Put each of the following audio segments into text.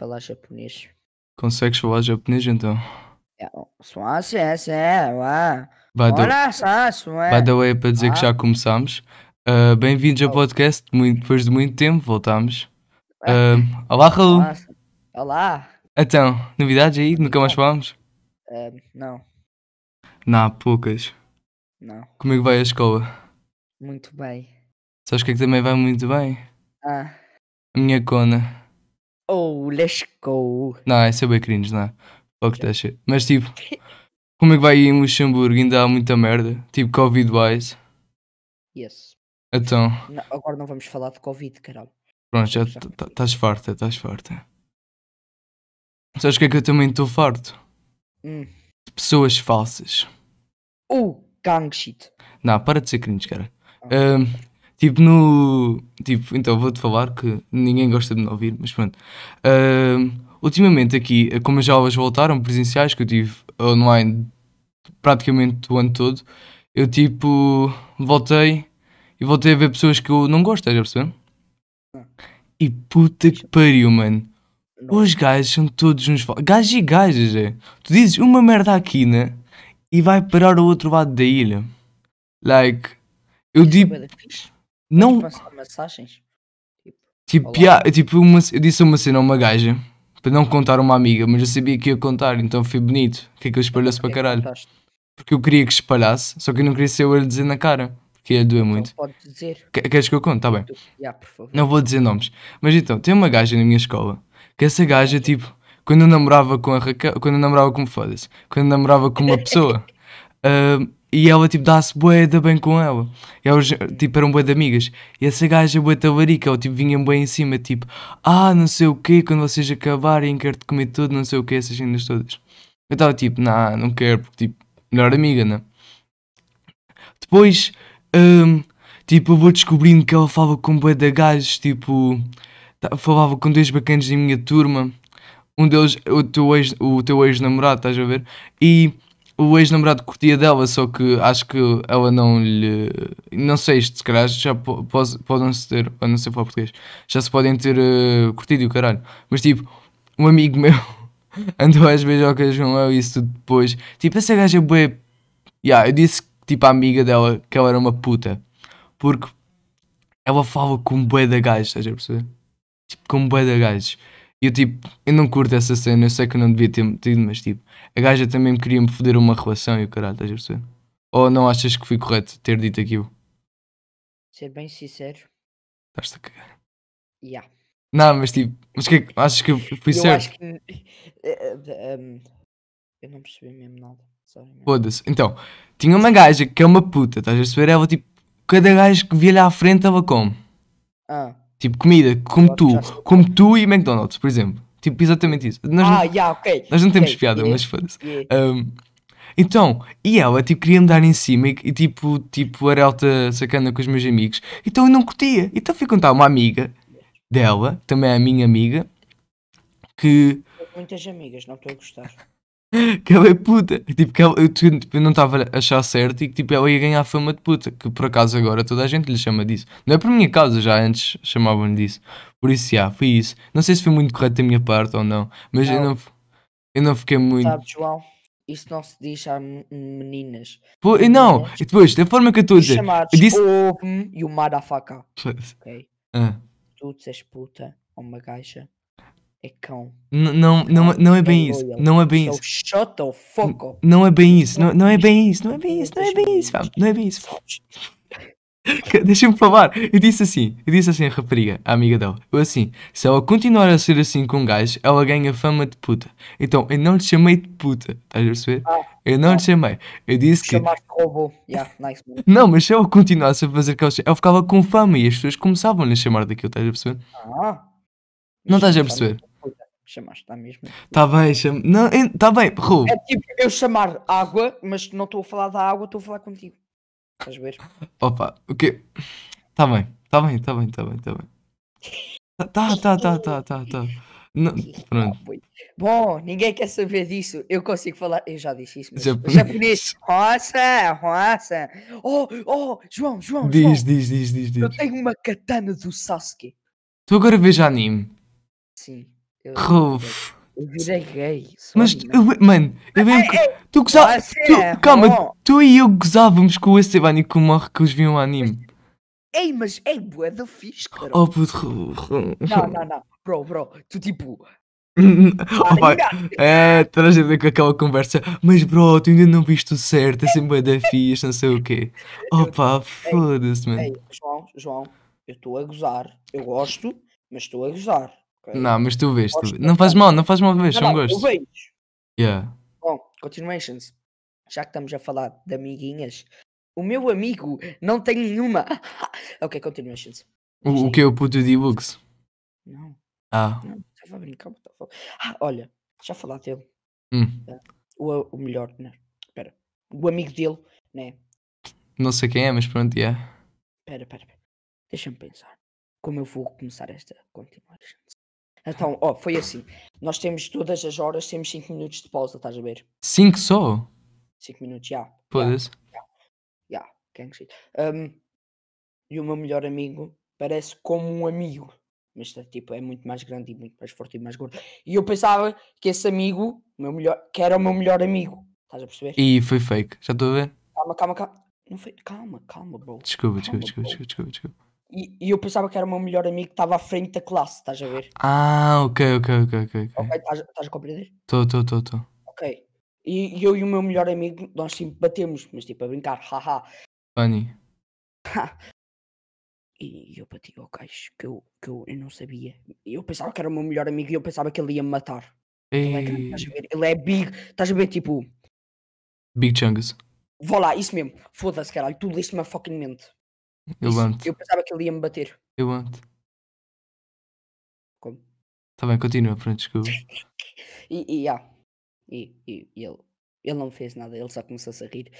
falar japonês. Consegues falar japonês então? By the, by the way, para dizer que já começámos. Uh, Bem-vindos ao podcast. Muito, depois de muito tempo, voltámos. Uh, olá, Raul. Olá. Então, novidades aí? Nunca mais falámos? Eh, não, Não, há poucas. não. Como é que vai a escola? Muito bem. Sabes que é que também vai muito bem? Ah. A minha cona. Oh, let's go. Não, esse é bem cringe, não é? Fuck that shit. Mas tipo, como é que vai aí em Luxemburgo? Ainda há muita merda? Tipo, Covid-wise. Yes. Então, Não, agora não vamos falar de Covid, caralho. pronto, já estás farta, estás farta. Sabes o que é que eu também estou farto? Hum. De pessoas falsas. Oh, gang shit. Não, para de ser cringe, cara. Ahm, tipo, no. Tipo, então vou-te falar que ninguém gosta de me ouvir, mas pronto. Ahm, ultimamente aqui, como as aulas voltaram presenciais, que eu tive online praticamente o ano todo, eu tipo. Voltei e voltei a ver pessoas que eu não gosto, estás a perceber? E puta que pariu, mano. Os gajos são todos uns. Gajos e gajas, é. Tu dizes uma merda aqui, né? E vai parar ao outro lado da ilha. Like, eu digo. Não, Passar massagens? tipo, Olá. pia- tipo uma, eu disse uma cena a uma gaja para não contar a uma amiga, mas eu sabia que ia contar, então foi bonito. O que é que eu espalhasse para que caralho? Porque eu queria que espalhasse, só que eu não queria ser eu a lhe dizer na cara, porque ia doer muito. Então pode dizer. Que- Queres que eu conte? Tá bem. Favor. Não vou dizer nomes. Mas então, tem uma gaja na minha escola que essa gaja, tipo, quando eu namorava com a Raquel, quando eu namorava com foda-se, quando eu namorava com uma pessoa, ah, e ela, tipo, dá-se bué da bem com ela. E elas, tipo, eram bué de amigas. E essa gaja, bué talarica, ela, tipo, vinha bué em cima, tipo, ah, não sei o quê, quando vocês acabarem, quero-te comer tudo, não sei o quê, essas cenas todas. Eu estava tipo, nah, não quero, porque, tipo, melhor amiga, né? Depois, hum, tipo, eu vou descobrindo que ela falava com bué de gajos, tipo, falava com dois bacanas da minha turma. Um deles, o teu ex- ex-namorado, estás a ver? E o ex-namorado curtia dela, só que acho que ela não lhe. Não sei, se calhar já podem-se ter, a não ser falar português, já se podem ter eh, curtido o caralho. Mas tipo, um amigo meu andou às beijocas com ela e isso tudo depois. Tipo, essa gaja é bué. Yeah, eu disse, tipo, à amiga dela que ela era uma puta. Porque ela falava com bué de gajos, estás a perceber? Tipo, com bué de gajos. E eu, tipo, eu não curto essa cena, eu sei que eu não devia ter metido, mas, tipo, a gaja também queria me foder uma relação e o caralho, estás a perceber? Ou não achas que fui correto ter dito aquilo? Ser bem sincero. Estás-te a cagar. Já. Não, mas, tipo, mas que é achas que eu fui Eu certo? acho que. eh, eh, um, eu não percebi mesmo nada. Foda-se. Então, tinha uma gaja que é uma puta, estás a perceber? Ela, tipo, cada gajo que via-lhe à frente, ela come. Ah, Tipo, comida, como tu, como tu e McDonald's, por exemplo. Tipo, exatamente isso. Nós, ah não, já, ok. nós não temos ok, piada, yeah, mas foda-se. yeah. Um, então, e ela, tipo, queria me dar em cima e, e, tipo, tipo, era alta sacana com os meus amigos. Então eu não curtia. Então fui contar uma amiga dela, também é a minha amiga, que, Muitas amigas, não estou a gostar. que ela é puta. Tipo, que ela, eu, tipo, eu não estava a achar certo e que tipo, ela ia ganhar fama de puta. Que por acaso agora toda a gente lhe chama disso. Não é por minha causa, já antes chamavam-lhe disso. Por isso, já, foi isso. Não sei se foi muito correto da minha parte ou não, mas eu Não. não, eu não fiquei muito. Sabe, João? Isso não se diz a meninas. Pô, e não, e depois, da forma que eu estou a dizer. Eu disse- o e o motherfucker. Ok? Ah. Tu dizes puta ou uma gaja. É cão. N- Não, não, não é bem isso. Não é bem So isso. shut the fuck up. Não é bem isso. Não, não é bem isso. Não é bem isso. Não é bem isso. Não é bem isso. Deixa-me falar. Eu disse assim. Eu disse assim a rapariga, a amiga dela. Eu assim, se ela continuar a ser assim com um gajo, ela ganha fama de puta. Então, eu não lhe chamei de puta. Estás a perceber? Ah, Eu não ah. lhe chamei. Eu disse que... Chamaste robô. Yeah, nice. Não, mas se ela continuasse a fazer aquelas... Ela ficava com fama e as pessoas começavam a chamar daquilo. Estás a perceber? Ah. Não estás a perceber? Chamaste tá mesmo. Tá bem, chama... Não, está bem. Ru. É tipo eu chamar água, mas não estou a falar da água, estou a falar contigo. Estás a ver? Opa, o quê? Tá bem, tá bem, tá bem, tá bem, tá bem. Tá, tá, tá, tá, tá, tá. tá. Não, pronto. Bom, ninguém quer saber disso. Eu consigo falar. Eu já disse isso, mas Japonês. japonês. Roça, roça. Oh, oh, João, João, Diz, João. diz, diz, diz, Eu diz. tenho uma katana do Sasuke. Tu agora vês anime. Sim. Eu, Ruf. eu virei gay. Mas, eu, mano, eu que. Tu gozavas. Você Tu, é calma, bom. tu e eu gozávamos com o Esteban e com o Marco que os viam anime. Ei, mas é bué da fixe, cara. Oh puto. Não, não, não. Bro, bro, tu tipo. Oh, pai, é, traz a ver com aquela conversa. Mas bro, tu ainda não viste o certo, é sempre bué da fixe, não sei o quê. Oh pá, foda-se, mano. Ei, João, João, eu estou a gozar. Eu gosto, mas estou a gozar. Ok? Não, mas tu vês, tu vês. Não faz mal, não faz mal ver, Não, são não, eu gostos. vejo. Yeah. Bom, continuations. Já que estamos a falar de amiguinhas, o meu amigo não tem nenhuma. ok, continuations. O, o que é o puto de books Não, Ah, não, estava a brincar. estava a falar. Ah, olha, já falar dele. hum, O, o melhor, né? Espera. O amigo dele, né? não sei quem é, mas pronto, yeah. Espera, espera, espera. Deixa-me pensar. Como eu vou começar esta continuations. Então, ó, foi assim. Nós temos todas as horas, temos 5 minutos de pausa, estás a ver? Cinco só? 5 minutos, já. já. Foda-se. Yeah, gang shit. Um, e o meu melhor amigo parece como um amigo, mas tá, tipo, é muito mais grande e muito mais forte e mais gordo. E eu pensava que esse amigo, meu melhor, que era o meu melhor amigo. Estás a perceber? E foi fake, já estou a ver? Calma, calma, calma. Não foi... Calma, calma, bro. Desculpa, desculpa, Calma, desculpa, bro. desculpa, desculpa, desculpa. E, e eu pensava que era o meu melhor amigo que estava à frente da classe, estás a ver? Ah, ok, ok, ok, ok. Ok, estás estás a compreender? Estou, estou, estou, estou. Ok. E, e eu e o meu melhor amigo, nós sempre batemos, mas tipo a brincar, haha. Funny. E eu bati ao caixo que eu, que eu, eu não sabia. Eu pensava que era o meu melhor amigo e eu pensava que ele ia me matar. Ele é grande, estás a ver? Ele é big, estás a ver? Tipo, Big Chungus. vou lá, isso mesmo. Foda-se, caralho, tu liste-me a fucking mente. Eu ando, Eu pensava que ele ia me bater. eu ando. Como? Tá bem, continua, pronto, desculpa. E, e, yeah. e, e, e ele, ele não fez nada, ele só começou-se a rir.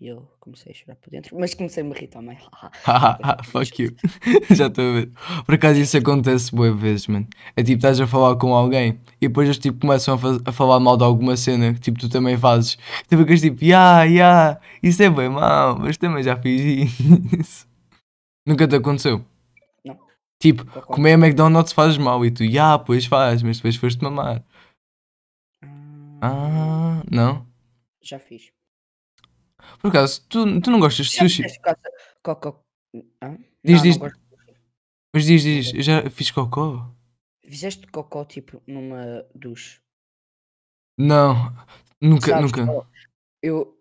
E eu comecei a chorar por dentro, mas comecei a me rir também. Haha, fuck you. Já estou a ver. Por acaso isso acontece boas vezes, mano. É tipo, estás a falar com alguém e depois eles tipo começam a, a falar mal de alguma cena que tipo tu também fazes. Tu ficas tipo, ya, ya, isso é bem mau, mas também já fiz isso. Nunca te aconteceu? Não. Tipo, Concordo. comer McDonald's faz mal e tu, ya, pois faz, mas depois foste mamar. Ah, Ah, não? já fiz. Por acaso, tu, tu não gostas de Já sushi? coca- Hã? Diz, Não, diz. não. Mas diz, diz, eu já fiz cocô? Fizeste cocó tipo numa duche? Não, nunca, Sabes, nunca. Eu.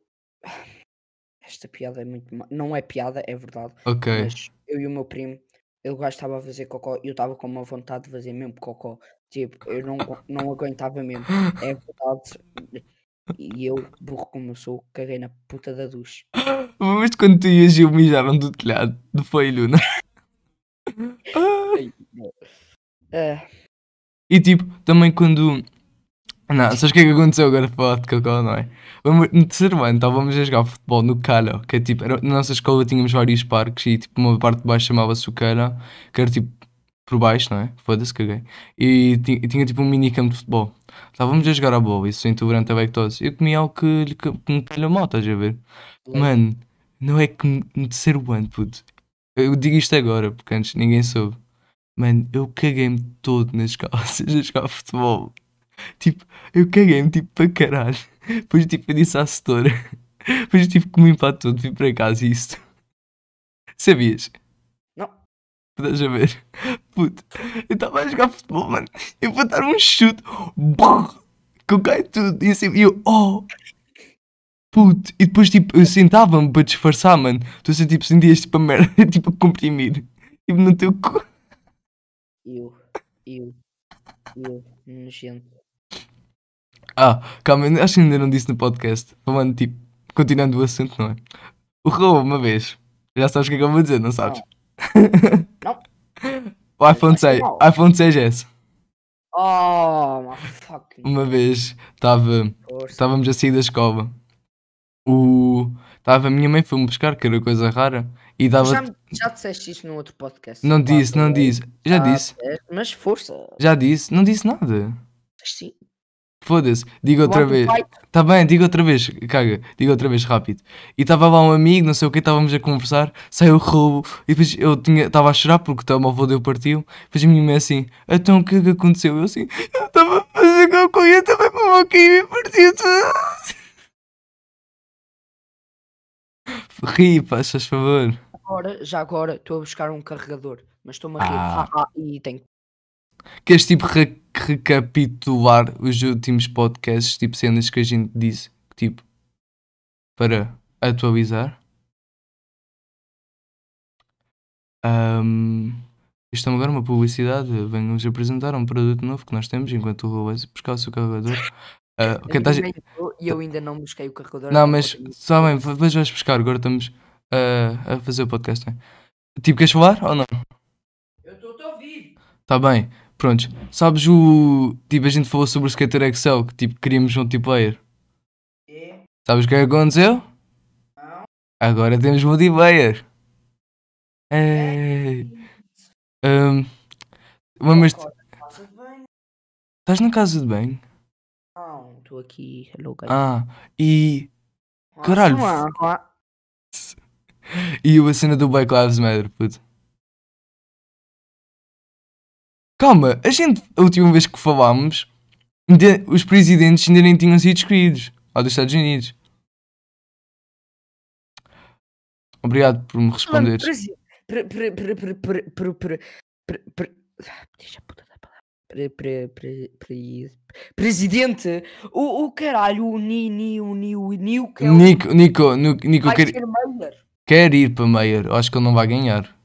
Esta piada é muito. ma- Não é piada, é verdade. Ok. Mas eu e o meu primo, ele gajo estava a fazer cocó e eu estava com uma vontade de fazer mesmo cocó. Tipo, eu não, não aguentava mesmo. É verdade. E eu, burro como eu sou, caguei na puta da duche. Mas quando tu ias eu mijaram do telhado do foi Luna. Ah, E tipo, também quando. Não, sabes o que é que aconteceu agora para falar de cocó, não é? No terceiro ano estávamos a jogar futebol no Cala, que é tipo, era- na nossa escola tínhamos vários parques e tipo, uma parte de baixo chamava-se o Cala, que era tipo por baixo, não é? Foda-se, caguei. E ti- e tinha tipo um minicampo de futebol. Estávamos a jogar a bola, isso intolerante a lactose. Eu comia algo que, que, que me calhou mal, estás a ver? Mano, não é que no terceiro ano, puto. Eu digo isto agora, porque antes ninguém soube. Mano, eu caguei-me todo nas calças a jogar futebol. Tipo, eu caguei-me tipo para caralho. Depois tipo, eu disse à setora. Depois eu tive que me limpar todo, fui para casa e isto. Sabias? Não. Estás a ver? Puto, eu estava a jogar futebol, mano. Eu vou dar um chute. Brrr, Que eu caio tudo. E assim, eu, oh. Puto, e depois tipo, eu sentava-me para disfarçar, mano. Tu assim, tipo, sentias tipo a merda, tipo a comprimir. Tipo no teu cu. Eu, eu, eu, nojento. Ah, calma, acho que ainda não disse no podcast. Falando tipo, continuando o assunto, não é? O Raul, uma vez. Já sabes o que é que eu vou dizer, não sabes? Não. O iPhone 6, Não. iPhone 6S. Oh, my fucking Uma vez estava. Estávamos a sair da escola. O. Estava a minha mãe foi-me buscar, que era coisa rara. E dava. Já, já disseste isso no outro podcast? Não disse, não é. disse. Já Ah, disse. disseste, Mas força. Já disse. Não disse nada. Sim. Foda-se, diga outra vez. Tá bem, diga outra vez, caga, diga outra vez rápido. E estava lá um amigo, não sei o que, estávamos a conversar, saiu o roubo, e depois eu estava a chorar porque o telemóvel deu partiu. Depois a minha mãe assim, então o que é que aconteceu? Eu assim, eu estava a fazer cocô e eu também para o e partiu tudo. Ri, pá, faz favor. Agora, já agora, estou a buscar um carregador, mas estou-me a rir. Ah. e tenho. Queres tipo re- recapitular os últimos podcasts, tipo cenas que a gente disse, tipo, para atualizar? Ahm, isto é agora uma publicidade. Venho-vos apresentar um produto novo que nós temos enquanto o Rua buscar o seu carregador. Ah, ok, A estás- minha mãe entrou E eu ainda não busquei o carregador. Não, mas sabem, depois vais buscar. Agora estamos ah, a fazer o podcast. né? Tipo, queres falar ou não? Eu estou a ouvir. Tá bem, prontos. Sabes o. Tipo, a gente falou sobre o Skater Excel, que tipo, queríamos multiplayer. É. Sabes o que é que aconteceu? Não. Agora temos multiplayer. Ei. Um, mas estás na casa de banho? Não, estou aqui. Hello, guys. Ah, e. Caralho. E a cena do Black Lives Matter, puto. Calma, a gente, a última vez que falámos, os presidentes ainda nem tinham sido escolhidos ao dos Estados Unidos. Obrigado por me responderes. Deixa a puta da palavra. Presidente, o, o Ni, o Nini, o Ni, o Nico. Nico, Nico, Nico, quer, quer ir para Meyer. Acho que ele não vai ganhar.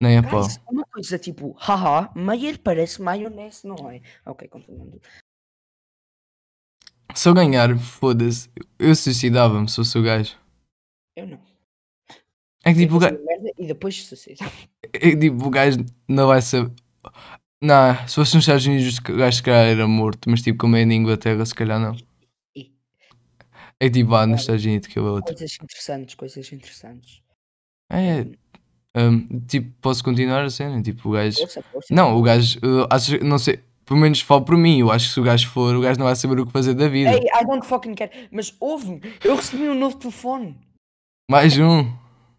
Nem a pau. Uma coisa tipo, haha, mayor parece maionese, não é? Ok, continuando. Se eu ganhar, foda-se. Eu suicidava-me se fosse o gajo. Eu não. É que tipo, o gajo, e depois sucesso. é que, tipo, o gajo não vai saber. Não, se fosse nos Estados Unidos, o gajo se calhar era morto. Mas tipo, como é na Inglaterra, se calhar não. É tipo, ah, nos Estados Unidos que é outro. coisas interessantes, coisas interessantes. É, hum, tipo, posso continuar a cena? Tipo, o gajo. Força, força. Não, o gajo, eu acho, não sei, pelo menos falo por mim. Eu acho que se o gajo for, o gajo não vai saber o que fazer da vida. Ei, I don't fucking care. Mas ouve-me, eu recebi um novo telefone. Mais um.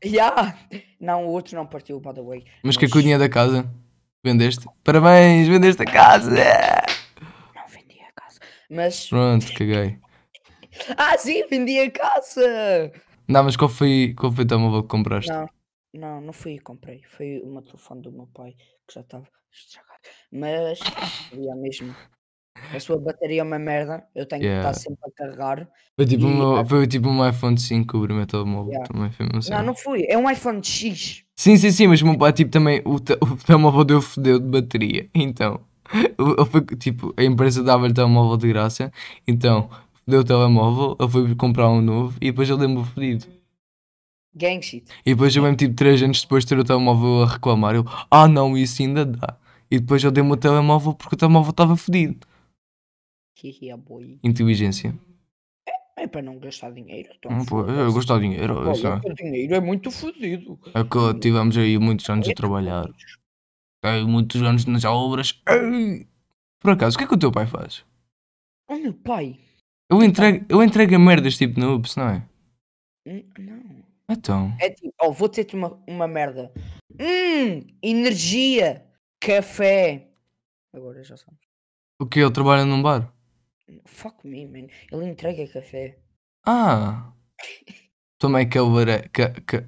Ya! Não, o outro não partiu, by the way. Mas que é que o dinheiro da casa? Vendeste? Parabéns, vendeste a casa! Não vendi a casa. Mas. Pronto, caguei. Ah, sim, vendi a casa! Não, mas qual foi, qual foi o telemóvel que compraste? Não, não, não fui e comprei. Foi uma telefone do meu pai que já estava estragado. Mas, é mesmo. A sua bateria é uma merda. Eu tenho que Yeah. estar sempre a carregar. Foi tipo, E- um, foi tipo um iPhone 5 o primeiro telemóvel. Yeah. Também foi uma cena. Não, não fui. É um iPhone X. Sim, sim, sim, mas o meu pai tipo também, o, te- o telemóvel deu fodeu de bateria. Então, tipo, a empresa dava-lhe telemóvel de graça. Então, deu o telemóvel, ele foi comprar um novo e depois ele deu-me o fodido. Gang shit. E depois eu mesmo tipo 3 anos depois de ter o telemóvel a reclamar, eu, ah não, isso ainda dá. E depois eu dei-me o telemóvel porque o telemóvel estava fodido. Inteligência. É para não gastar dinheiro. Então Não, pô, eu gosto de dinheiro. Olha, isso é- dinheiro é muito fodido. É que tivemos aí muitos anos a trabalhar. Aí muitos anos nas obras. Ei! Por acaso, o que é que o teu pai faz? O meu pai. Eu entrego, eu entrego a merdas tipo UPS, não é? Hum, Não. Então. É tipo, oh, vou ter-te uma, uma merda. Hum, energia, café. Agora já sabes. O que? Ele trabalha num bar? Fuck me, man. Ele entrega café. Ah! Também cabeira. Ca, ca,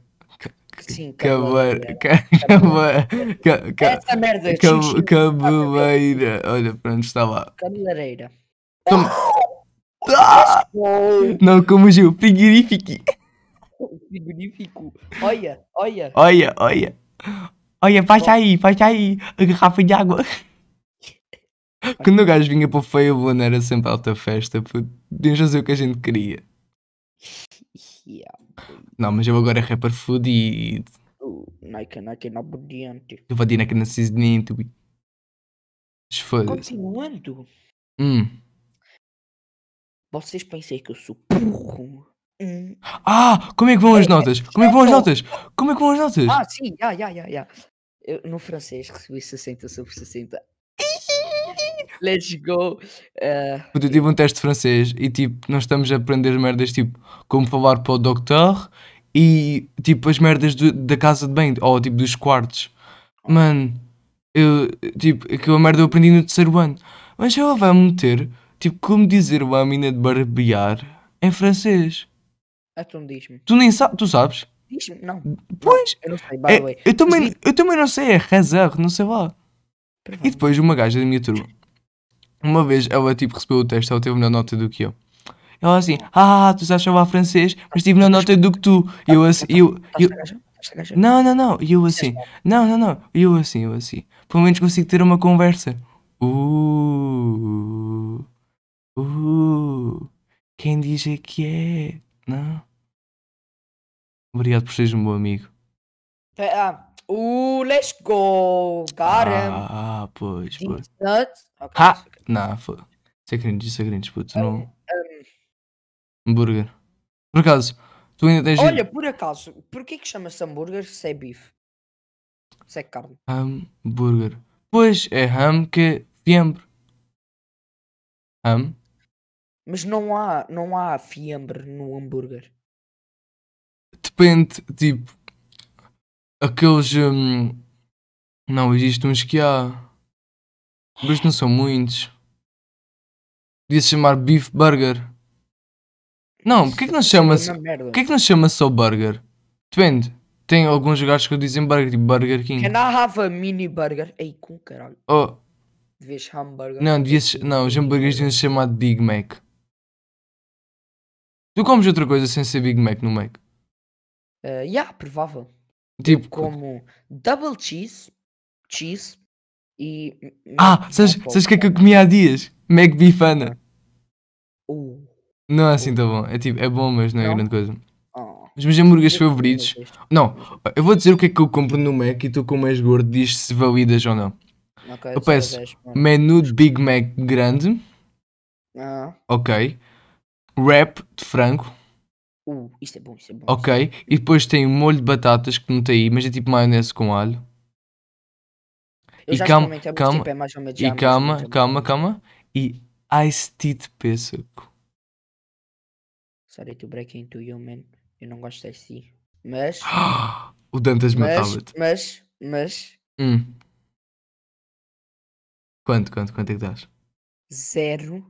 Sim, cabeleireira. Ca, ca, Essa merda. ca, xixi, cabeleira. Olha, pronto, está lá. Cabeleireira. Toma. Não, como o frigorífico. Frigorífico. Olha, olha. Olha, olha. Olha, faz aí, faz aí. A garrafa de água. Quando o gajo vinha para o Fable, era sempre alta festa. Podíamos fazer o que a gente queria. Yeah. Não, mas eu agora é rapper fudido. Uh, Nike, Nike, não obediente. Eu vou dizer que não. Mas Foda-se. Continuando. Hum. Vocês pensam que eu sou burro? Hum. Ah, como é que vão as notas? Como é que vão as notas? Como é que vão as notas? Ah, sim, já, já, já, já. Eu, no francês recebi 60 sobre 60. Let's go. Uh, eu tive um teste de francês e tipo, nós estamos a aprender merdas tipo como falar para o doctor e tipo as merdas do- da casa de banho, ou tipo dos quartos. Mano, eu tipo, aquela merda eu aprendi no terceiro ano. Mas ela vai meter tipo como dizer uma mina de barbear em francês. Então diz-me. Tu nem sabes, tu sabes? Diz-me, não. Pois, Eu não sei, by é, the way. eu, também, eu também não sei, é razão, não sei lá. E depois uma gaja da minha turma, uma vez ela tipo recebeu o teste, ela teve melhor nota do que eu. Ela assim, ah, tu sabes falar francês, mas tive melhor nota do que tu. E eu assim, eu, eu, gaja? não, não, não. E eu assim, não, não, não. E eu assim, eu assim. Pelo menos consigo ter uma conversa. Uh, uh, quem diz é que é? Não? Obrigado por seres um bom amigo. Ah, uh, let's go. Got him. Ah, pois, pois. These nuts. Ok, Ha! Não, foi. Isso é cringe, isso é cringe, puto. Não. Um, Hambúrguer. Por acaso, tu ainda tens. olha, por acaso, porquê que chama-se hambúrguer se é bife? Se é carne. Hambúrguer. Pois, é ham que é fiambre. Ham? Mas não há, não há fiambre no hambúrguer. Depende, tipo. Aqueles. hum, Não, existe uns que há. Mas não são muitos. Podia-se chamar beef burger. Não, porquê que não é a chama-se. mesma merda. Porquê que não chama só burger? Depende. Tem alguns lugares que dizem burger, tipo Burger King. Can I have a mini burger? Ei, com caralho. Oh, Devias hamburger. não, devia -se... não, os hambúrgueres deviam se chamar de Big Mac. Tu comes outra coisa sem ser Big Mac no Mac? Uh, yeah, provável. Tipo, Como double cheese, cheese e. ah, sabes, o que é que eu comi há dias? Mac Bifana. Uh, Não é assim tão bom. É tipo, é bom, mas não é Não? grande coisa. oh. Os meus hambúrgueres favoritos. Não, eu vou dizer o que é que eu compro no Mac e tu, como és gordo, diz se validas ou não. Ok, Eu peço. Menu de Big Mac grande, Ah, ok. Wrap de frango, uh, isto é bom, isto é bom. ok. E depois tem um molho de batatas que não tem aí, mas é tipo maionese com alho. Eu e já calma, mas, calma, tipo, é mais ou menos E calma, é calma, mais ou calma. E iced tea de pêssego. Sorry to break into you, man. Eu não gosto desse. Mas, o Dantas matava-te. mas, mas, Hum. Quanto, quanto, quanto é que dás? zero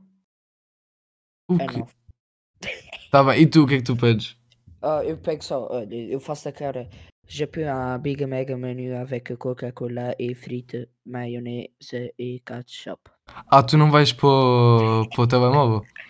O é quê? nove. Tá bem, e tu, o que é que tu pedes? Ah, eu pego só, olha, eu faço a cara. Je peux un Big Mega menu avec Coca-Cola et frites, mayonnaise et ketchup. Ah, tu não vais para o telemóvel?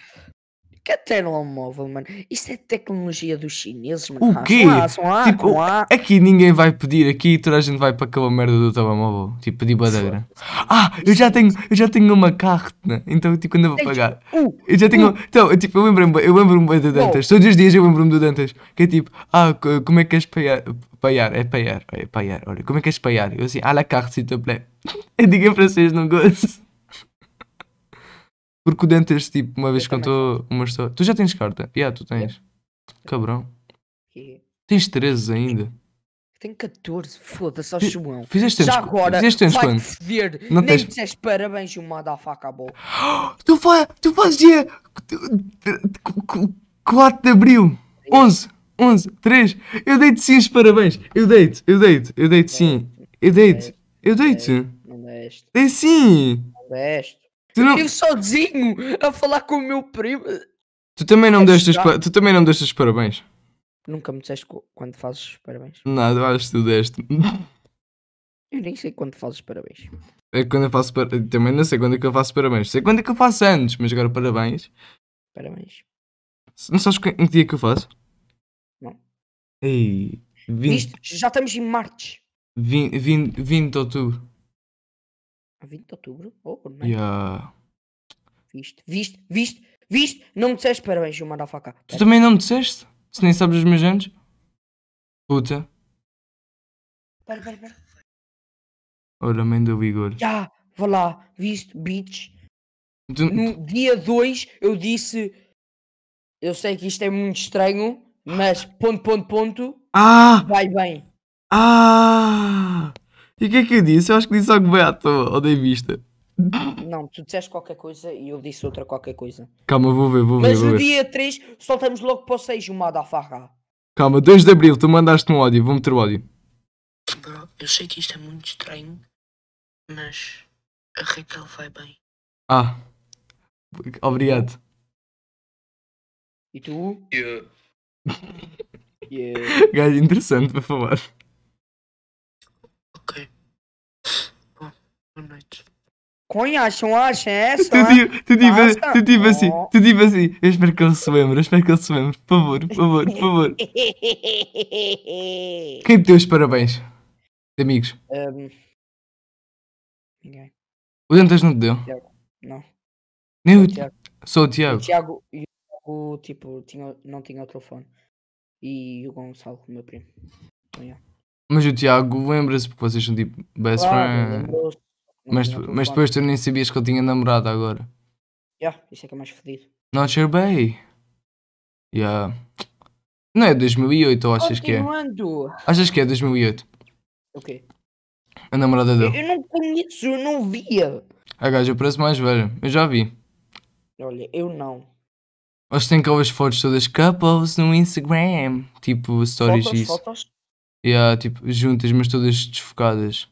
Que telemóvel, mano? Isso é tecnologia dos chineses, mano. O Ah, quê? Só há, só há, Tipo, há. Aqui ninguém vai pedir, aqui toda a gente vai para aquela merda do telemóvel. Tipo, pedir badeira. Ah, eu já tenho, eu já tenho uma carta, então tipo, quando eu vou pagar. Eu já tenho. Então, eu, tipo, eu lembro-me eu lembro bem do Dantas. Todos os dias eu lembro-me do Dantas. Que é tipo, ah, co- como é que queres paiar? Paiar, é paiar, é paiar. Olha, como é que queres paiar? Eu assim, à la carte, s'il te plaît. Eu digo em francês, não gosto. Porque o Dantas, tipo, uma vez contou uma história. Tu já tens carta? Yeah, tu tens. Cabrão. que- Tens 13 ainda. Tenho 14, foda-se, ó Fi- João. Fizeste Já anos, agora, fizeste anos vai quando? foder. Não Nem tens- disseste parabéns, o motherfucker acabou. Tu, fa tu fazes dia 4 de Abril 11, 11, 3 Eu dei-te sim os parabéns Eu dei-te, eu dei-te, eu dei-te sim Eu dei-te, eu dei-te Não deste, Dei sim não deste. Tu, não, Estive sozinho a falar com o meu primo. tu também não É pa- Tu também não me deste os parabéns Nunca me disseste quando fazes parabéns. Nada, eu acho que tu deste Eu nem sei quando fazes parabéns. É quando eu faço par- Também não sei quando é que eu faço parabéns Sei quando é que eu faço anos Mas agora parabéns Parabéns. Não sabes que- em que dia que eu faço? Não. Ei 20, Isto, já estamos em março. 20, 20, 20 de outubro 20 de outubro? Oh, não. yeah. Viste, viste, viste, viste. Não me disseste parabéns, o motherfucker. Tu também não me disseste? Se nem sabes os meus anos? Puta. Pera, pera, pera. Olha, mãe do vigor. Já, vá lá, viste, bitch. Tu- No dia 2 eu disse. Eu sei que isto é muito estranho, mas ponto, ponto, ponto, Ah! vai bem. Ah! E o que é que eu disse? Eu acho que disse algo bem à toa, ou dei vista. Não, tu disseste qualquer coisa e eu disse outra qualquer coisa. Calma, vou ver, vou ver, Mas vou no ver. dia 3 soltamos logo para o 6 o Madafarra. Calma, 2 de Abril, tu mandaste um ódio, vou meter o ódio. Bro, eu sei que isto é muito estranho, mas a Raquel vai bem. Ah, obrigado. E tu? Yeah. Yeah. Gajo interessante para falar. Bom, boa noite. Conhecem, acham essa? Tu tipo, tu Passa. tu tipo assim, Oh. tu tipo assim. Eu espero que ele se lembre, eu espero que ele se lembre. Por favor, por favor, por favor. Quem te deu os parabéns? Amigos. Um, Ninguém. O Dantas não te deu? Não. Nem O o Tiago. Sou o O Tiago. Tiago, e o Tiago, tipo, tinha, não tinha o telefone. E o Gonçalo, o meu primo. Então, yeah. Mas o Tiago lembra-se porque vocês são tipo best Claro, friends. Mas, o mas depois tu nem sabias que ele tinha namorado agora. Yeah, isso é que é mais fedido. Not your bay. Yeah. Não é 2008 ou achas que é? Achas que é 2008? O quê? A namorada Eu, dele. eu não conheço, eu não via. A gaja parece mais velha. Eu já vi. Olha, eu não. Eles têm aquelas fotos todas couples no Instagram. Tipo, stories Fotos, disso. fotos. Yeah, tipo, juntas, mas todas desfocadas.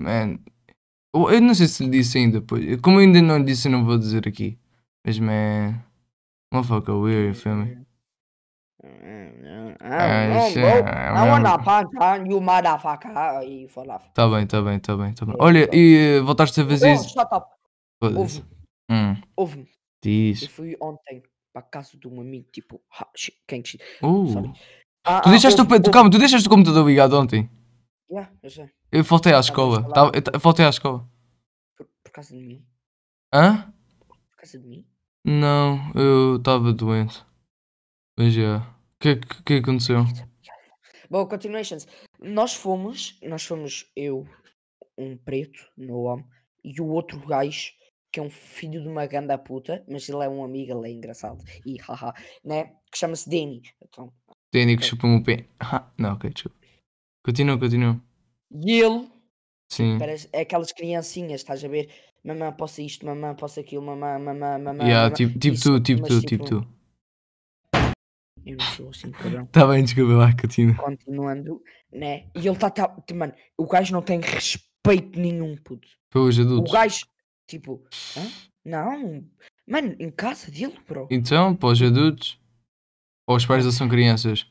Man. Eu, eu não sei se lhe disse ainda. pois- Como eu ainda não lhe disse, eu não vou dizer aqui. Mas, man. Motherfucker weird, feel me? Ah. I wanna punch you motherfucker. E. Tá bem, tá bem, tá bem, tá bem. Olha, e eh, voltaste a fazer isso? shut up. Ouve-me, Hum, ouve-me. Eu diz. fui ontem para casa de um amigo, tipo, quem que- Uh. Ah, Tu ah, deixaste o, ouve-me, pe- tu, calma, tu deixaste o computador ligado ontem. Yeah, eu sei. Eu faltei à escola. Tava- eu faltei à escola. Por, por causa de mim? Hã? Por causa de mim? Não, eu estava doente. Mas já. O que, é que, que aconteceu? Bom, continuations. Nós fomos, nós fomos eu, um preto, no homem, e o outro gajo, que é um filho de uma ganda puta, mas ele é um amigo, ele é engraçado, e haha, né? Que chama-se Danny. Então, Danny que chupou-me o pé. Ah, não, ok, desculpa. Continua, continua. E ele, Sim. parece, é aquelas criancinhas, estás a ver? Mamã, posso isto, mamã, posso aquilo, mamã, mamã, mamã. Yeah, mamã. tipo, tipo Isso, tu, tipo tu, tipo tu. Eu não sou assim, cabrão. Tá bem, desculpa lá, continua. Continuando, né? E ele está, tá, tipo, mano, o gajo não tem respeito nenhum, puto. Pelos O adultos. gajo, tipo, hã? Não, mano, em casa dele, bro. Então, para os adultos. Ou os pais deles são crianças.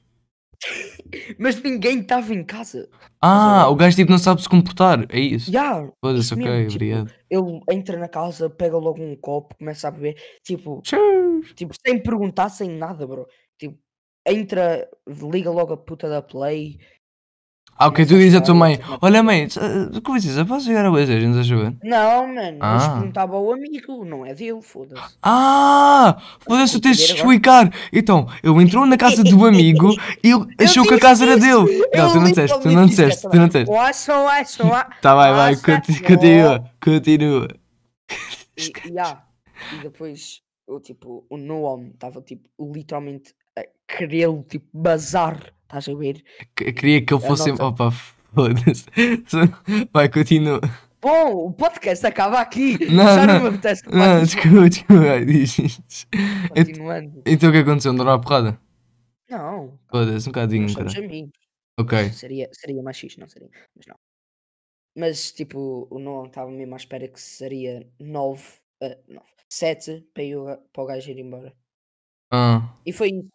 Mas ninguém estava em casa. Ah, o gajo tipo não sabe se comportar. É isso. Já, Foda-se, ok, tipo, obrigado. ele entra na casa, pega logo um copo, começa a beber, tipo, Cheers. tipo, sem perguntar, sem nada, bro. Tipo, entra, liga logo a puta da play. Ah, ok, tu dizes à tua mãe: Olha, mãe, eh, como dizes? Eu posso jogar a Legends, estás a ver? Não, mano, mas Ah. perguntava ao amigo, não é dele, foda-se. Ah! Foda-se, tu tens de explicar. Então, ele entrou na casa do amigo e ele achou que a casa era dele. Não, tu não disseste, tu não disse disseste, tu não disseste. Ouça, ouça, ouça. Tá, vai, vai, não. continua, continua. E depois, eu, tipo, o Noam estava, tipo, literalmente a querer, tipo, bazar, estás a? Que- Queria que A fosse. nota. Opa, foda-se. Vai, continua. Bom, o podcast acaba aqui. Não, Já não, não, me apetece Não, desculpa, desculpa, diz. Continuando. Então o que aconteceu? Andaram à porrada? Não, Foda-se, um bocadinho, somos amigos. Ok. Seria, seria mais X, não seria? Mas não. Mas, tipo, o Noam estava mesmo à espera que seria 9, uh, 9 7 para, eu, para o gajo ir embora. Ah. E foi isso.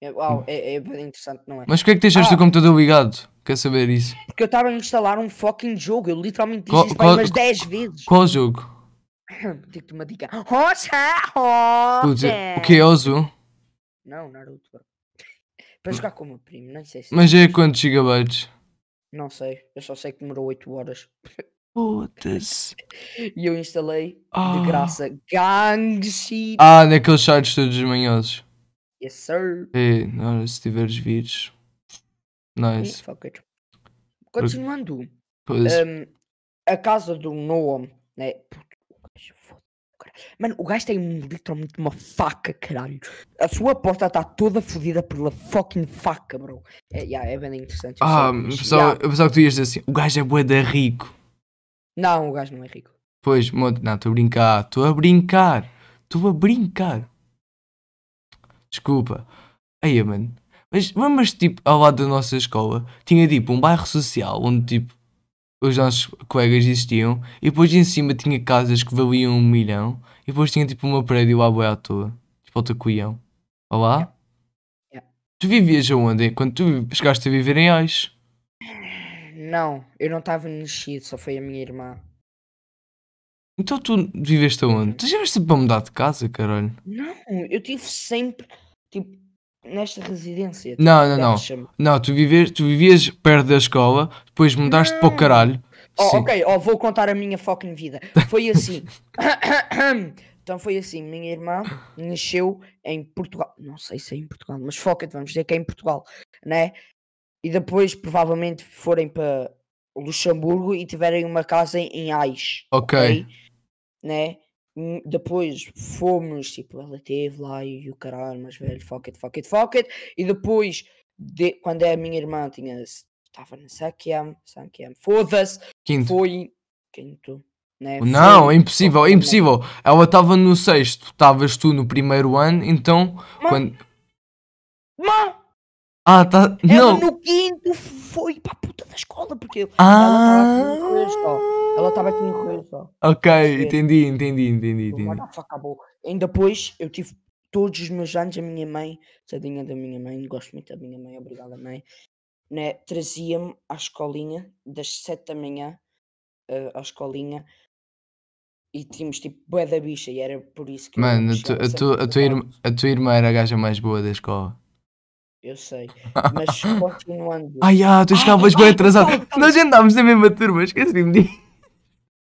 É, uau, é, é bem interessante, não é? Mas porquê é que deixaste Ah. o computador ligado? Quer saber isso? Porque eu estava a instalar um fucking jogo. Eu literalmente disse isso qual- umas 10 vezes. Qual jogo? Digo-te uma dica. Rocha! Rocha! Putz, o que é Ozu? Não, Naruto. Para jogar com o meu primo, nem sei se. Mas é quantos gigabytes? Não sei. Eu só sei que demorou 8 horas. Foda-se. E eu instalei Ah. de graça Gang Sheet. Ah, daqueles sites todos manhosos. Yes, sir. É, olha, se tiveres vídeos. Nice. It. Continuando. Hum, a casa do Noam, né? Puto, o gajo, foda- cara. Mano, o gajo tem literalmente uma faca, caralho. A sua porta está toda fodida pela fucking faca, bro. É, yeah, é bem interessante. ah, pensava, yeah. eu pensava que tu ias dizer assim: o gajo é bué da rico. Não, o gajo não é rico. Pois, não, estou a brincar, estou a brincar, estou a brincar. Desculpa. Aí, mano. Mas, mas, tipo, ao lado da nossa escola, tinha tipo um bairro social onde tipo os nossos colegas existiam e depois em cima tinha casas que valiam um milhão e depois tinha tipo uma prédio lá boa à toa, tipo ao Tacuião. Olá? Yeah. Tu vivias aonde? Quando tu chegaste a viver em Ais? Não, eu não estava nascido, só foi a minha irmã. Então tu viveste aonde? Tu já vieste para mudar de casa, caralho? Não, eu tive sempre, tipo, nesta residência. tipo, Não, não, não. deixa-me. Não, tu vivias, tu vivias perto da escola, depois mudaste para o Não. caralho. Oh, ok, oh, vou contar a minha fucking vida. Foi assim. então foi assim, minha irmã nasceu em Portugal. Não sei se é em Portugal, mas foca vamos dizer que é em Portugal, né? E depois provavelmente forem para Luxemburgo e tiverem uma casa em, Ais. Ok. Né? Hum, Depois fomos, tipo, ela teve lá e o caralho, mais velho, fuck it, fuck it, fuck it. E depois, de, quando é a minha irmã tinha, estava na Sakiam, Sakiam, foda-se, Quinto. foi quinto, né? Não, Foi- é impossível, é foi- impossível. Ela estava no sexto, estavas tu no primeiro ano, então. Mano, Quando... Mano, Ah, tá. ela Não! no quinto foi para a puta da escola, porque Ah! ela estava aqui em Correio só. Ok, entendi, entendi, entendi, O entendi. acabou. Ainda depois eu tive todos os meus anos, a minha mãe, tadinha da minha mãe, gosto muito da minha mãe, obrigada mãe, né, trazia-me à escolinha das 7 da manhã eh, à escolinha e tínhamos tipo bué da bicha e era por isso que Mano, a, tu- a, tu- a, tua irmã, a tua irmã era a gaja mais boa da escola. Eu sei, mas continuando. Ai, ah, tu Ah, chegavas ah, bem ah, atrasado. Nós andámos na mesma turma, esqueci-me disso.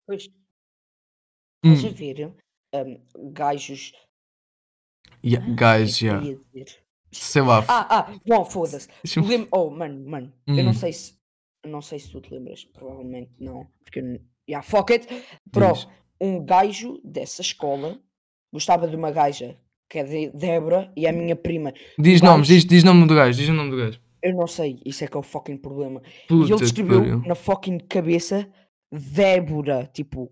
Pois, Hum. estás a ver um, gajos. Yeah, Ah, o que é guys, que eu yeah. ia dizer? Sei lá. Ah, ah, bom, foda-se. deixa-me- Lem- Oh, mano, mano, eu não Hum. sei se. Não sei se tu te lembras, provavelmente não. Porque. eu n- Yeah, fuck it. Diz. um gajo dessa escola gostava de uma gaja que é de Débora e é a minha prima. Diz o nomes, gajo- diz, diz nome do gajo, diz o nome do gajo. Eu não sei, isso é que é o fucking problema. e Puta ele que escreveu pariu. na fucking cabeça Débora, tipo.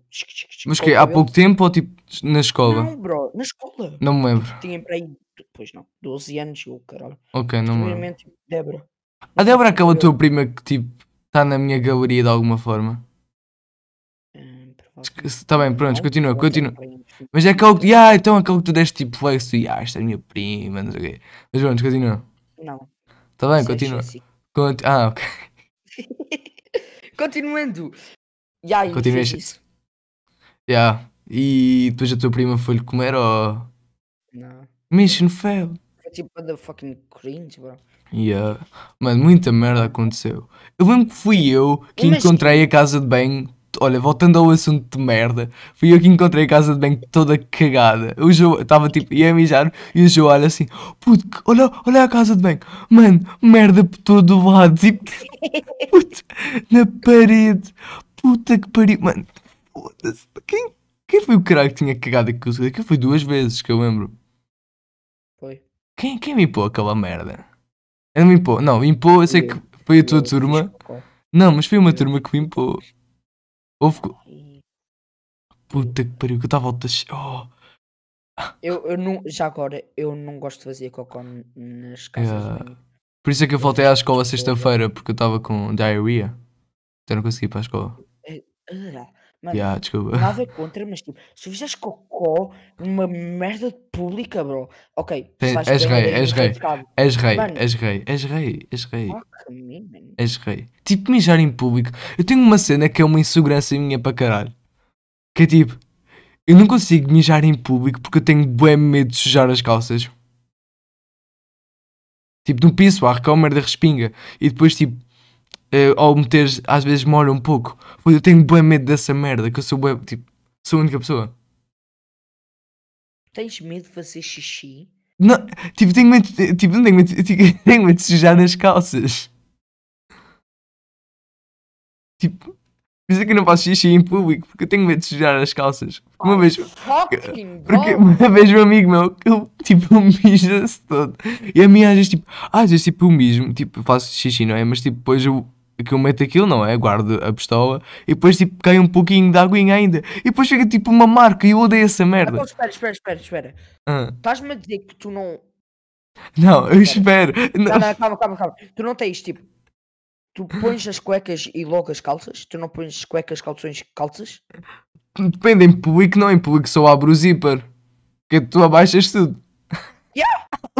Mas que há pouco tempo ou tipo na escola? Não, bro, na escola. Não me lembro. Tinha para aí, depois não, 12 anos, eu caralho. Ok, não me lembro. Tipo, Débora. A Débora é aquela tua prima que tipo está na minha galeria de alguma forma. Hum, Está bem, pronto, continua, continua. Mas é aquele que. Ah, então aquele que tu deste tipo flex, tu, ah, esta é a minha prima, não sei o quê. Mas pronto, continua. Não. Está bem, é continua. Conti- Ah, ok. Continuando. E aí, Continua, fez Jessie. isso. Yeah. E depois a tua prima foi-lhe comer ou. Não. Mission fail. Foi tipo the fucking cringe, bro. Yeah. Mano, muita merda aconteceu. Eu lembro que fui eu que Imagina. encontrei a casa de banho. Olha, voltando ao assunto de merda, fui eu que encontrei a casa de banho toda cagada. O João estava tipo, ia mijar e o João olha assim: Puto, olha, olha a casa de banho, mano, merda por todo o lado, tipo, puto, na parede, puta que pariu, mano, foda-se, quem, quem foi o caralho que tinha cagado aquilo? Aquilo foi duas vezes que eu lembro. Foi. Quem, quem me impôs aquela merda? Eu não me impôs. Não, impôs, eu sei que foi a tua Eu turma. Não, mas foi uma turma que me impôs. Houve. Puta que pariu, que eu estava alta. Oh, Eu, eu não, já agora, eu não gosto de fazer cocó n- nas casas Yeah. Por isso é que eu faltei fiz à escola sexta-feira, porque eu estava com diarrhea. Então não consegui ir para a escola. Ah, Mano, Yeah, desculpa. nada contra, mas tipo, se fizeres cocó numa merda pública, bro. Ok, Tem- és bem rei, és rei. És rei, Mano. és rei, és rei, és rei, Fuck me, man. és rei. Tipo, mijar em público. Eu tenho uma cena que é uma insegurança minha para caralho. Que é tipo, eu não consigo mijar em público porque eu tenho bué medo de sujar as calças. Tipo, no é uma merda respinga. E depois, tipo, eh, ao meteres, às vezes demora um pouco. Eu tenho bué medo dessa merda, que eu sou bué, tipo, sou a única pessoa. Tens medo de fazer xixi? Não, tipo, tenho medo, de- tipo, não tenho medo, de- tipo, tenho medo de sujar nas calças. Tipo, por isso é que eu não faço xixi em público, porque eu tenho medo de sujar as calças. Uma Ai, vez, porque uma vez um amigo meu, que ele, tipo, mija-se todo. E a minha às vezes, tipo, às vezes, tipo, eu mijo, tipo, eu faço xixi, não é? Mas, tipo, depois eu que eu meto aquilo, não é? Guardo a pistola e depois tipo cai um pouquinho de aguinha ainda. E depois fica tipo uma marca e eu odeio essa merda. Então, espera, espera, espera, espera. Ah, Estás-me a dizer que tu não. não, eu espero. Não, Não. não, calma, calma, calma. Tu não tens tipo. Tu pões as cuecas e logo as calças? Tu não pões cuecas, calções, calças? Depende, em público não, em público só abro o zíper. Porque tu abaixas tudo.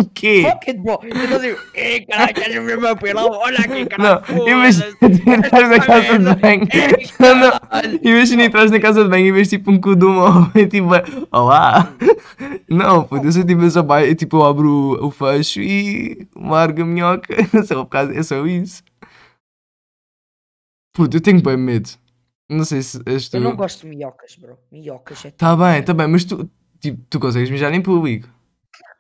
O quê? Fuck it, bro! Eu estou a dizer, ei caralho, a ver meu pelo? Olha aqui, Não, caralho! imagina foda-se. entras na casa de banho. Não, não. Imagina entras na casa de banho e vês tipo um cu de uma e tipo, olá. Não, pô, eu sou tipo, eu só, eu, tipo, eu abro o, o fecho e largo a minhoca. É só, é só isso. Puto, eu tenho bem medo. Não sei se és tu. Eu não gosto de minhocas, bro. Minhocas é Tá bem, mano. tá bem, mas tu, tipo, tu consegues mijar em público.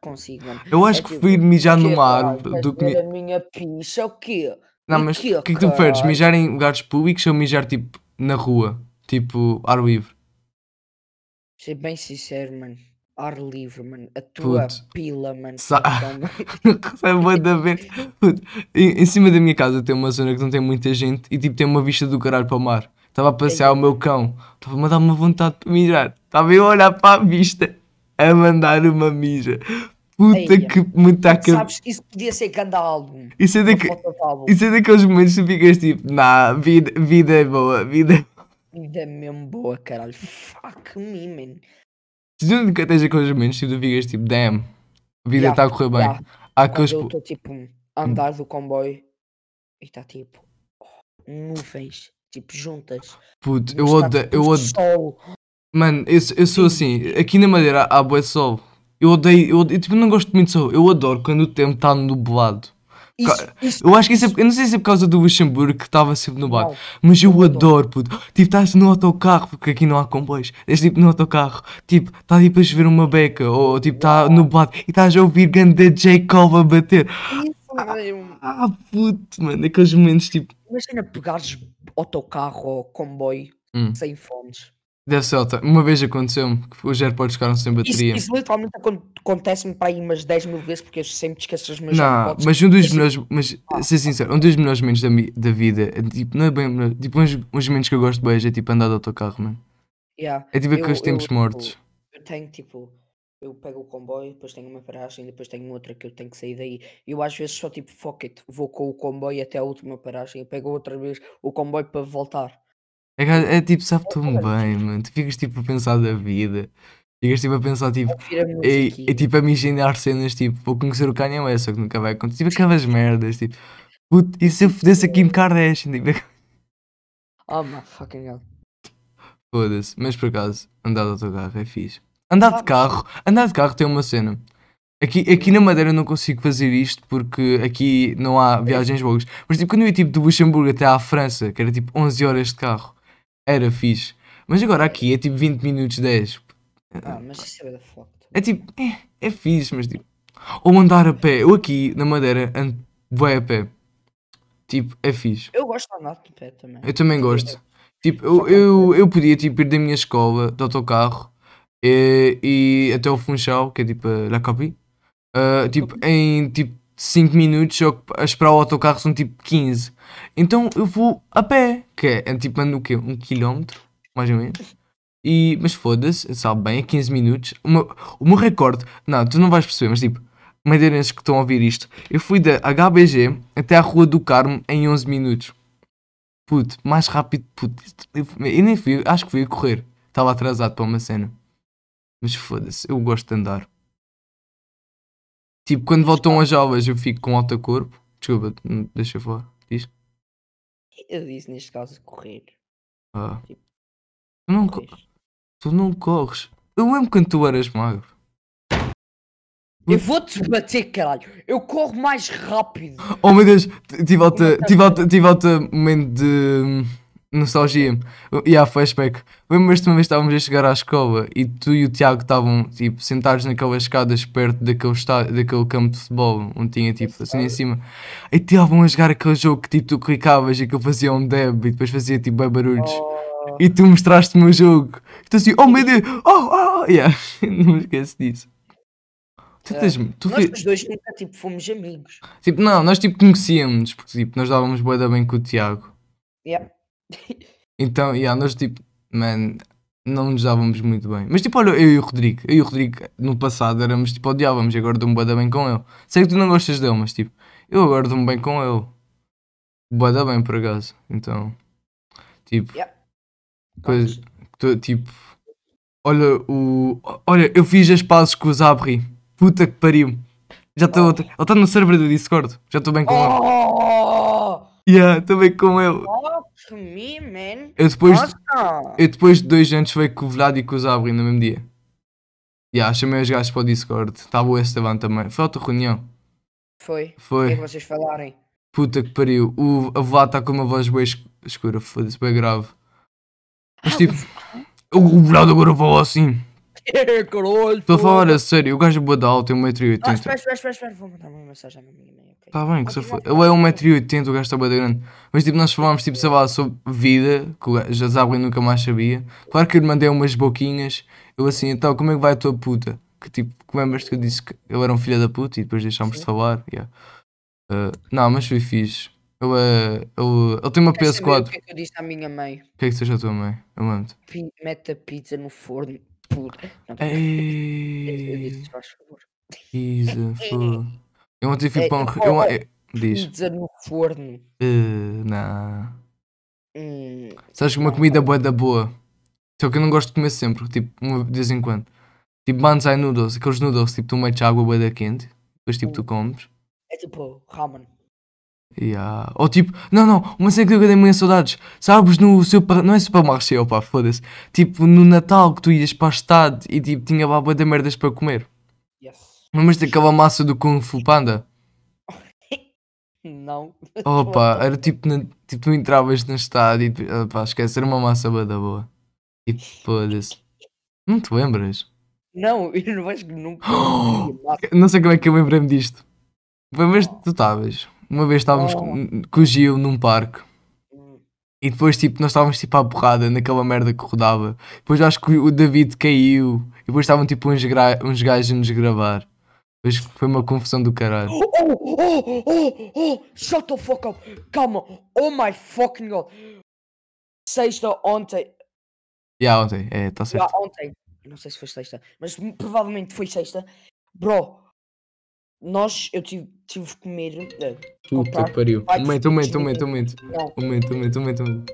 Consigo, mano. Eu acho É que tipo, prefiro mijar Que, no mar do que. mi- a minha picha, o quê? Não, E mas o que é que tu preferes? Mijar em lugares públicos ou mijar tipo na rua? Tipo, ar livre? Ser bem sincero, mano. Ar livre, mano. A tua Puto. pila, mano. Sa- Sai da vez. Em, em cima da minha casa tem uma zona que não tem muita gente e tipo tem uma vista do caralho para o mar. Estava a passear o meu cão, estava-me a dar uma vontade de mijar. Estava eu a olhar para a vista, a mandar uma mija. Puta Eia. que me está a Sabes, isso podia ser grande álbum. Isso é. Isso é daqueles momentos que tu ficas tipo, nah, vida, vida é boa, vida é Vida é mesmo boa, caralho. Fuck me, man. Se tu nunca tens aqueles momentos, tipo, tu ficas tipo, damn, a vida Yeah, está a correr bem. yeah. Há aqueles. eu estou tipo a andar do comboio e está tipo nuvens, tipo juntas. Puto, eu Está, odeio, tipo, eu odeio. sol. Mano, eu, sou- eu sou assim, aqui na Madeira há bué sol. Eu odeio, eu, odeio- tipo, não gosto muito de sol. Eu adoro quando o tempo está nublado. Isso, isso, Eu acho que isso é, eu não sei se é por causa do Luxemburgo que estava sempre nublado, não. mas eu eu adoro, puto. Tipo, estás no autocarro, porque aqui não há comboios. Estás tipo no autocarro, tipo, está tipo a chover uma beca, ou tipo, está nublado, e estás a ouvir ganda Jacob a bater. Isso mesmo. Ah, puto, mano, aqueles momentos tipo. Imagina pegares autocarro ou comboio Hum. sem fones. Deve ser, alta. uma vez aconteceu-me que os AirPods ficaram sem Isso, bateria. isso literalmente acon- acontece-me para aí umas 10 mil vezes porque eu sempre esqueço os meus Não, AirPods. mas um dos Isso- melhores, mas ser sincero, um dos melhores momentos da, da vida, é, tipo, não é bem, melhor, tipo, uns, uns momentos que eu gosto bem é tipo andar de autocarro, mano. Yeah. É tipo Eu- aqueles eu, tempos tipo, mortos. Eu tenho tipo, eu pego o comboio, depois tenho uma paragem, depois tenho outra que eu tenho que sair daí. Eu às vezes só tipo, fuck it, vou com o comboio até a última paragem, eu pego outra vez o comboio para voltar. É, é tipo, sabe tão bem, mano. Tu ficas tipo a pensar da vida. Ficas tipo a pensar tipo. E, musiquinha. e tipo a me imaginar cenas tipo, vou conhecer o Kanye West, só que nunca vai acontecer. Tipo aquelas merdas, tipo. Puto, e se eu fodesse a Kim Kardashian? Tipo, Oh my fucking god. foda-se. Mas por acaso, andar de autocarro é fixe. Andar de carro, andar de carro tem uma cena. Aqui, aqui na Madeira eu não consigo fazer isto porque aqui não há viagens longas. Mas tipo, quando eu ia tipo do Luxemburgo até à França, que era tipo 11 horas de carro, era fixe. Mas agora aqui é tipo 20 minutos 10. Ah, mas isso é da fuck. É tipo, é, é fixe, mas tipo. Ou andar a pé. Eu aqui na Madeira ando a pé. Tipo, é fixe. Eu gosto de andar de pé também. Eu também gosto. Tipo, Só eu, que- eu, eu podia tipo, ir da minha escola de autocarro e, e até o Funchal, que é tipo a La Copie, ah, tipo, em tipo 5 minutos, só que a esperar o autocarro são tipo 15. Então eu vou a pé, que é, é tipo ando o quê? Um quilómetro, mais ou menos. E, mas foda-se, sabe bem, é 15 minutos. O meu, o meu recorde, não, tu não vais perceber, mas tipo, madeirenses que estão a ouvir isto, eu fui da HBG até à Rua do Carmo em 11 minutos. Puto, mais rápido, puto. Eu, eu nem fui, acho que fui a correr. Estava atrasado para uma cena. Mas foda-se, eu gosto de andar. Tipo, quando voltam as aulas eu fico com alta corpo. Desculpa, deixa eu falar. Diz. Eu disse neste caso correr. Ah. Tipo, Tu não, co- correr. tu não corres. Eu lembro quando tu eras magro. Eu vou-te bater, caralho. Eu corro mais rápido. Oh meu Deus, tive alta, tive alta, tive alta momento de hum, nostalgia. E yeah, flashback. Lembras-te uma vez que estávamos a chegar à escola e tu e o Tiago estavam tipo, sentados naquelas escadas perto daquele, estádio, daquele campo de futebol onde tinha tipo assim em cima. E estavam a jogar aquele jogo que tipo, tu clicavas e que eu fazia um deb e depois fazia tipo bem barulhos. Oh, E tu mostraste-me o jogo. E tu assim, oh meu Deus, oh, oh, oh. Yeah. não me esqueço disso. Tu É. tens, tu nós os dois nunca tipo, fomos amigos. Tipo, não, nós tipo conhecíamos, porque tipo, nós dávamos bué da bem com o Tiago. Yeah. Então, yeah, nós tipo, man, não nos dávamos muito bem. Mas tipo, olha, eu e o Rodrigo, eu e o Rodrigo no passado éramos tipo, odiávamos e agora dou-me bué da bem com ele. Sei que tu não gostas dele, mas tipo, eu agora dou-me bem com ele. Bué da bem por acaso. Então, tipo, Yeah. coisa, tô, tipo, olha, o, olha, eu fiz as pazes com o Zabri. Puta que pariu. Já estou, Oh. ele está no server do Discord. Já estou bem com ele. Yeah, bem com ele. Fuck me, man. Eu depois, Nossa! eu depois de dois anos falei com o Vlad e com o Zabri no mesmo dia. Yeah, chamei os gajos para o Discord. Estava o Esteban também. Foi outra reunião. Foi. O que é Foi. que vocês falarem? Puta que pariu. O a Vlad está com uma voz bem esc- escura. Foda-se, bem grave. Mas Ah, tipo, o Vlad agora falou assim. Caralho, Estou a falar a sério. O gajo é de alto, tem Ah, 1,80m. espera, espera, espera, espera. Vou mandar uma mensagem à minha amiga. né? ok? Tá bem, que se for. Ele é continua. 1,80m, o gajo está bem grande. Mas tipo, nós falámos, tipo, sei lá, sobre vida, que o gajo- a Zabri nunca mais sabia. Claro que eu lhe mandei umas boquinhas. Eu assim, então, como é que vai a tua puta? Que tipo, que lembras que eu disse que eu era um filho da puta e depois deixámos de falar? Yeah. Uh, não, mas foi fixe. Ele, é, ele, ele tem uma Queres saber PS4. O que é que eu disse à minha mãe? O que é que seja a tua mãe? Eu mando. Mete a pizza no forno. Não, Ei, faz favor. Eu ontem fui É, para um. oh, Eu, eu- diz. Pizza no forno. Uh, não. Hum, Sabes que uma comida boa da boa. Só que eu não gosto de comer sempre, tipo, uma, de vez em quando. Tipo, banzai noodles, aqueles noodles, tipo, tu metes água boa da quente, depois tipo, tu Hum. comes. é tipo ramen. Yeah. Ou tipo, não, não, uma cena que eu dei muitas saudades. Sabes no super, não é supermarché, opa, foda-se. Tipo, no Natal que tu ias para o estado e tipo, tinha lá boa de merdas para comer. Yes. Lembras daquela massa do Kung Fu Panda? Não. Opa, era tipo, na- tipo, tu entravas no estado e opa, esquece, era uma massa boa da boa. E foda-se. Não te lembras? Não, eu não acho que nunca. Não sei como é que eu lembrei-me disto. Que tu estavas. Uma vez estávamos com, com o Gil num parque. E depois tipo, nós estávamos tipo à porrada naquela merda que rodava. Depois acho que o David caiu. E depois estavam tipo uns, gra- uns gajos a nos gravar. Depois foi uma confusão do caralho. Oh, oh, oh, oh, shut the fuck up. Calma. Oh my fucking god. Sexta, ontem. E yeah, ontem, é, está Já, certo. ontem. Não sei se foi sexta, mas provavelmente foi sexta. Bro, nós, eu tive, tive que comer. eh, Puta que pariu. Um momento, um momento, um momento, um momento. Um momento, um momento, um momento, um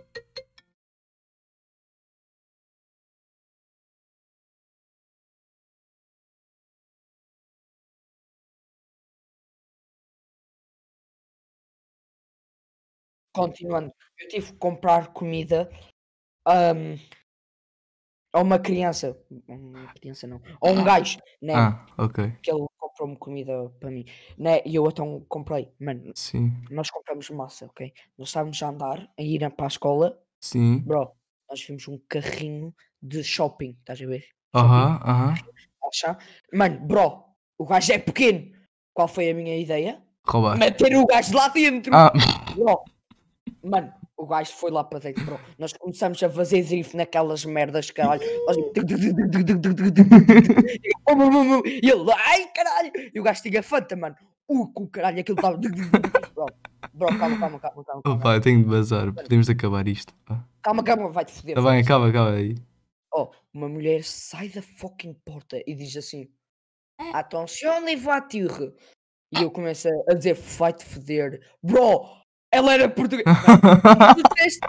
continuando. Eu tive que comprar comida ahm, a uma criança. Uma criança não. A um gajo, né? Ah, ok. Que ele comprou-me comida para mim. Né? E eu então comprei. Mano, Sim, nós compramos massa, ok? Nós estávamos a andar, a ir para a escola. sim. Bro, nós vimos um carrinho de shopping, estás a ver? Aham, aham. Mano, bro, o gajo é pequeno. Qual foi a minha ideia? Roubar. Meter o gajo lá dentro. Ah, Bro, mano, o gajo foi lá para dentro, bro. Nós começamos a fazer drift naquelas merdas, caralho. Nós- E ele, ai caralho! E o gajo tinha fanta, mano. Uh, com o caralho, aquilo estava. Bro, bro, calma, calma, calma, calma. Calma, opa, eu tenho de bazar. Podemos acabar isto. pá. calma, calma vai-te foder. Tá bem, acaba, acaba aí. Oh, uma mulher sai da fucking porta e diz assim: Atenção, les voitures. E eu começo a- a dizer: vai-te foder. Bro, ela era portuguesa.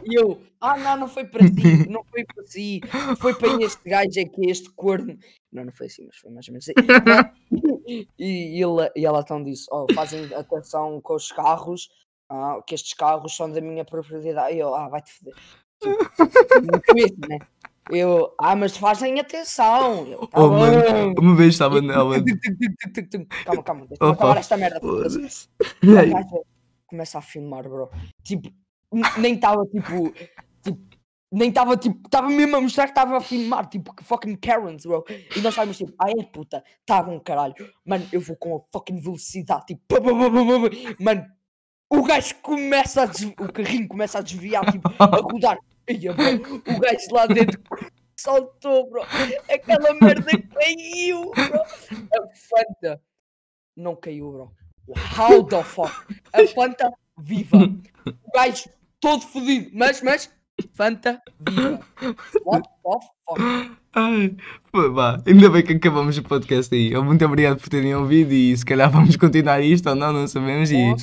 E eu, ah, não, não foi para si, não foi para si, foi para este gajo aqui, este corno. Não, não foi assim, mas foi mais ou menos assim. e, ele, e ela então disse: oh, fazem atenção com os carros, ah, que estes carros são da minha propriedade. E eu, ah, vai-te foder. Né? Eu, ah, mas fazem atenção. Eu, tá Oh, mano, uma vez estava nela. Calma, calma, deixa-me acabar esta merda. Começa a filmar, bro. Tipo, nem estava tipo. tipo nem estava tipo. Estava mesmo a mostrar que estava a filmar, tipo, que fucking Karens, bro. E nós estávamos tipo, ai puta, tá bom caralho. Mano, eu vou com a fucking velocidade, tipo, mano. O gajo começa a o carrinho começa a desviar, tipo, a rodar. Ia, bro, o gajo lá dentro saltou, bro. Aquela merda caiu, bro. A Fanta não caiu, bro. How the fuck? A Fanta viva. O gajo todo fodido. Mas, mas, Fanta viva. What the fuck? Ai, pô, ainda bem que acabamos o podcast aí. Muito obrigado por terem ouvido e se calhar vamos continuar isto ou não, não sabemos. E